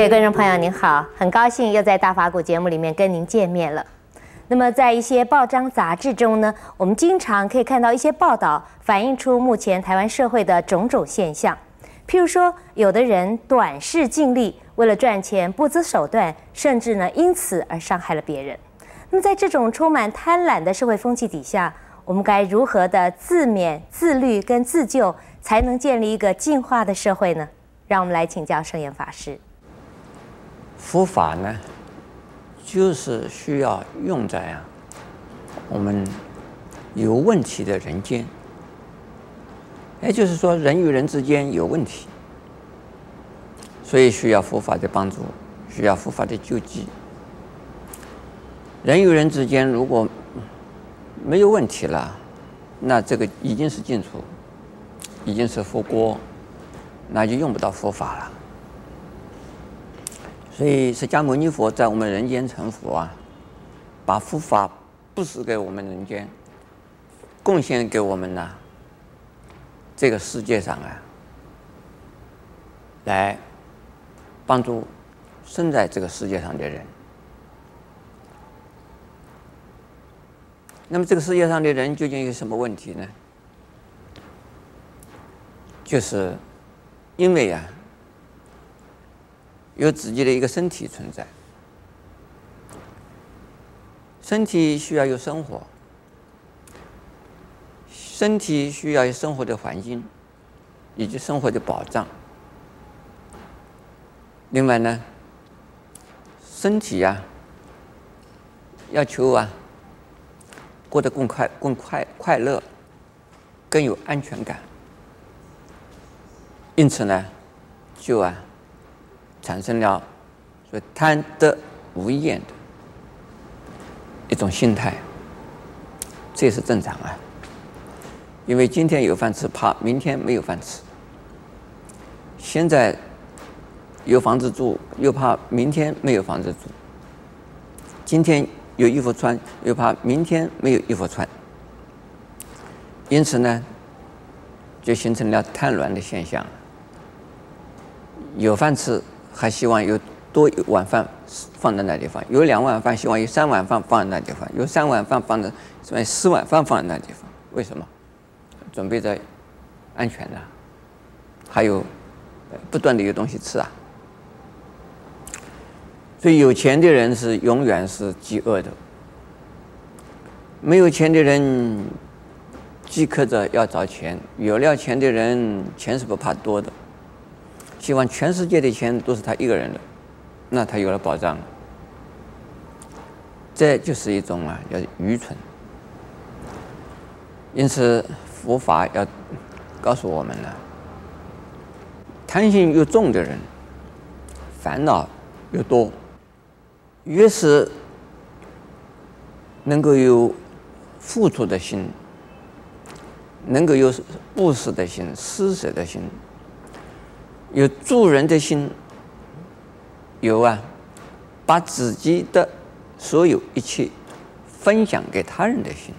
各位观众朋友，您好，很高兴又在大法古节目里面跟您见面了。那么，在一些报章杂志中呢，我们经常可以看到一些报道，反映出目前台湾社会的种种现象。譬如说，有的人短视尽利，为了赚钱不择手段，甚至呢因此而伤害了别人。那么，在这种充满贪婪的社会风气底下，我们该如何的自勉、自律跟自救，才能建立一个进化的社会呢？让我们来请教圣严法师。佛法呢，就是需要用在啊我们有问题的人间，也就是说人与人之间有问题，所以需要佛法的帮助，需要佛法的救济。人与人之间如果没有问题了，那这个已经是净土，已经是佛国，那就用不到佛法了。所以，释迦牟尼佛在我们人间成佛啊，把佛法布施给我们人间，贡献给我们呢，这个世界上啊，来帮助生在这个世界上的人。那么，这个世界上的人究竟有什么问题呢？就是因为啊。有自己的一个身体存在，身体需要有生活，身体需要有生活的环境，以及生活的保障。另外呢，身体呀、要求啊，过得更快、更快、快乐，更有安全感。因此呢，就啊。产生了所谓贪得无厌的一种心态，这是正常啊。因为今天有饭吃，怕明天没有饭吃；现在有房子住，又怕明天没有房子住；今天有衣服穿，又怕明天没有衣服穿。因此呢，就形成了贪婪的现象。有饭吃。还希望有多一碗饭放在那地方，有两碗饭，希望有三碗饭放在那地方，有三碗饭放在，什么四碗饭放在那地方？为什么？准备着安全的，还有不断的有东西吃啊。所以有钱的人是永远是饥饿的，没有钱的人饥渴着要找钱，有了钱的人钱是不怕多的。希望全世界的钱都是他一个人的，那他有了保障了。这就是一种啊，叫愚蠢。因此，佛法要告诉我们呢，贪心越重的人，烦恼越多。越是能够有付出的心，能够有布施的心、施舍的心。有助人的心，有啊，把自己的所有一切分享给他人的心，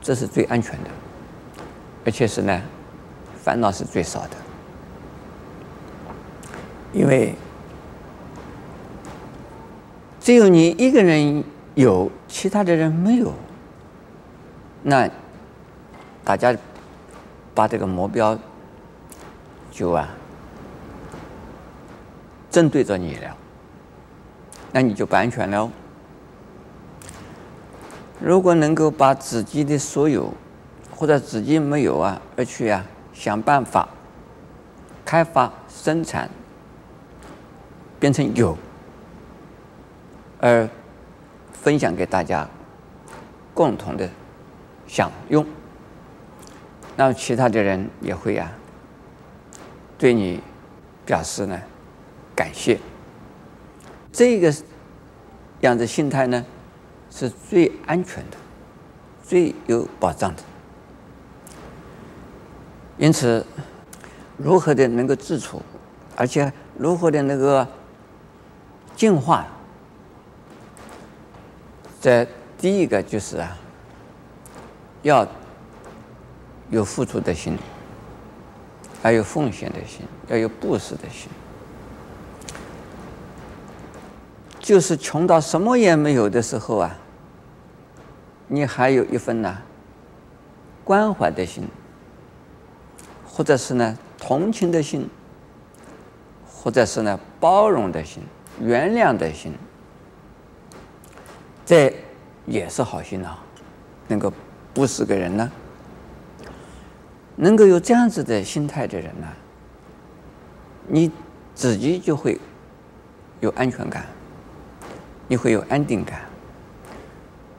这是最安全的，而且是呢，烦恼是最少的。因为只有你一个人有，其他的人没有，那大家把这个目标就啊。针对着你了，那你就不安全了。如果能够把自己的所有或者自己没有啊，而去啊想办法开发生产，变成有，而分享给大家，共同的享用，那么其他的人也会啊对你表示呢。感谢，这个样子心态呢，是最安全的，最有保障的。因此，如何的能够自处，而且如何的能够净化，这第一个就是啊，要有付出的心，要有奉献的心，要有布施的心。就是穷到什么也没有的时候啊，你还有一份呢关怀的心，或者是呢同情的心，或者是呢包容的心、原谅的心，这也是好心啊，能够布施给人呢。能够有这样子的心态的人呢，你自己就会有安全感，你会有安定感，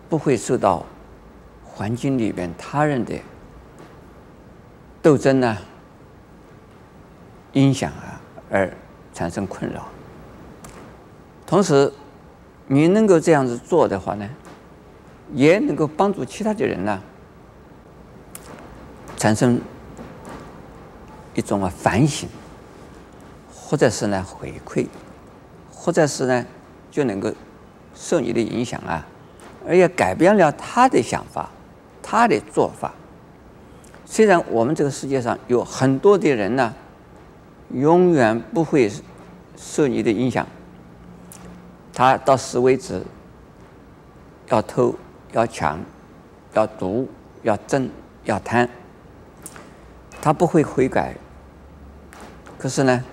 不会受到环境里边他人的斗争呢影响啊，而产生困扰。同时，你能够这样子做的话呢，也能够帮助其他的人呢。产生一种啊反省，或者是呢回馈，或者是呢就能够受你的影响啊，而也改变了他的想法，他的做法。虽然我们这个世界上有很多的人呢，永远不会受你的影响，他到死为止，要偷，要抢，要毒，要争，要贪。他不会悔改，可是呢，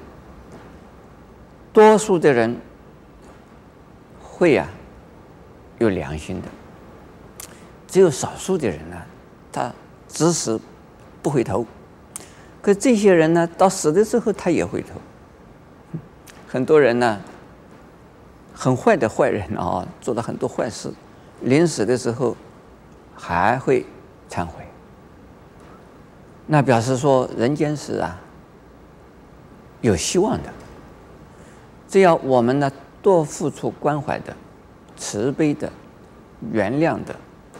多数的人会呀、有良心的，只有少数的人呢，他至死不回头。可这些人呢，到死的时候他也回头。很多人呢，很坏的坏人啊，做了很多坏事，临死的时候还会忏悔。那表示说，人间是啊，有希望的。只要我们呢多付出关怀的、慈悲的、原谅的，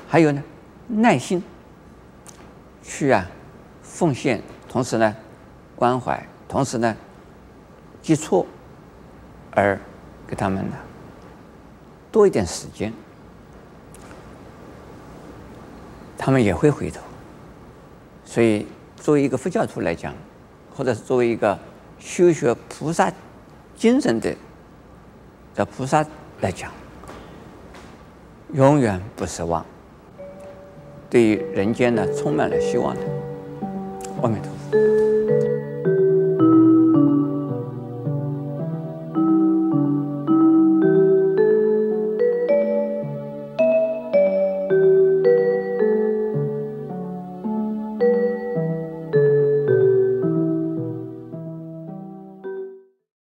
还有呢耐心，去啊奉献，同时呢关怀，同时呢记错，而给他们呢多一点时间，他们也会回头。所以，作为一个佛教徒来讲，或者是作为一个修学菩萨精神的在菩萨来讲，永远不失望，对于人间呢充满了希望的。阿弥陀佛。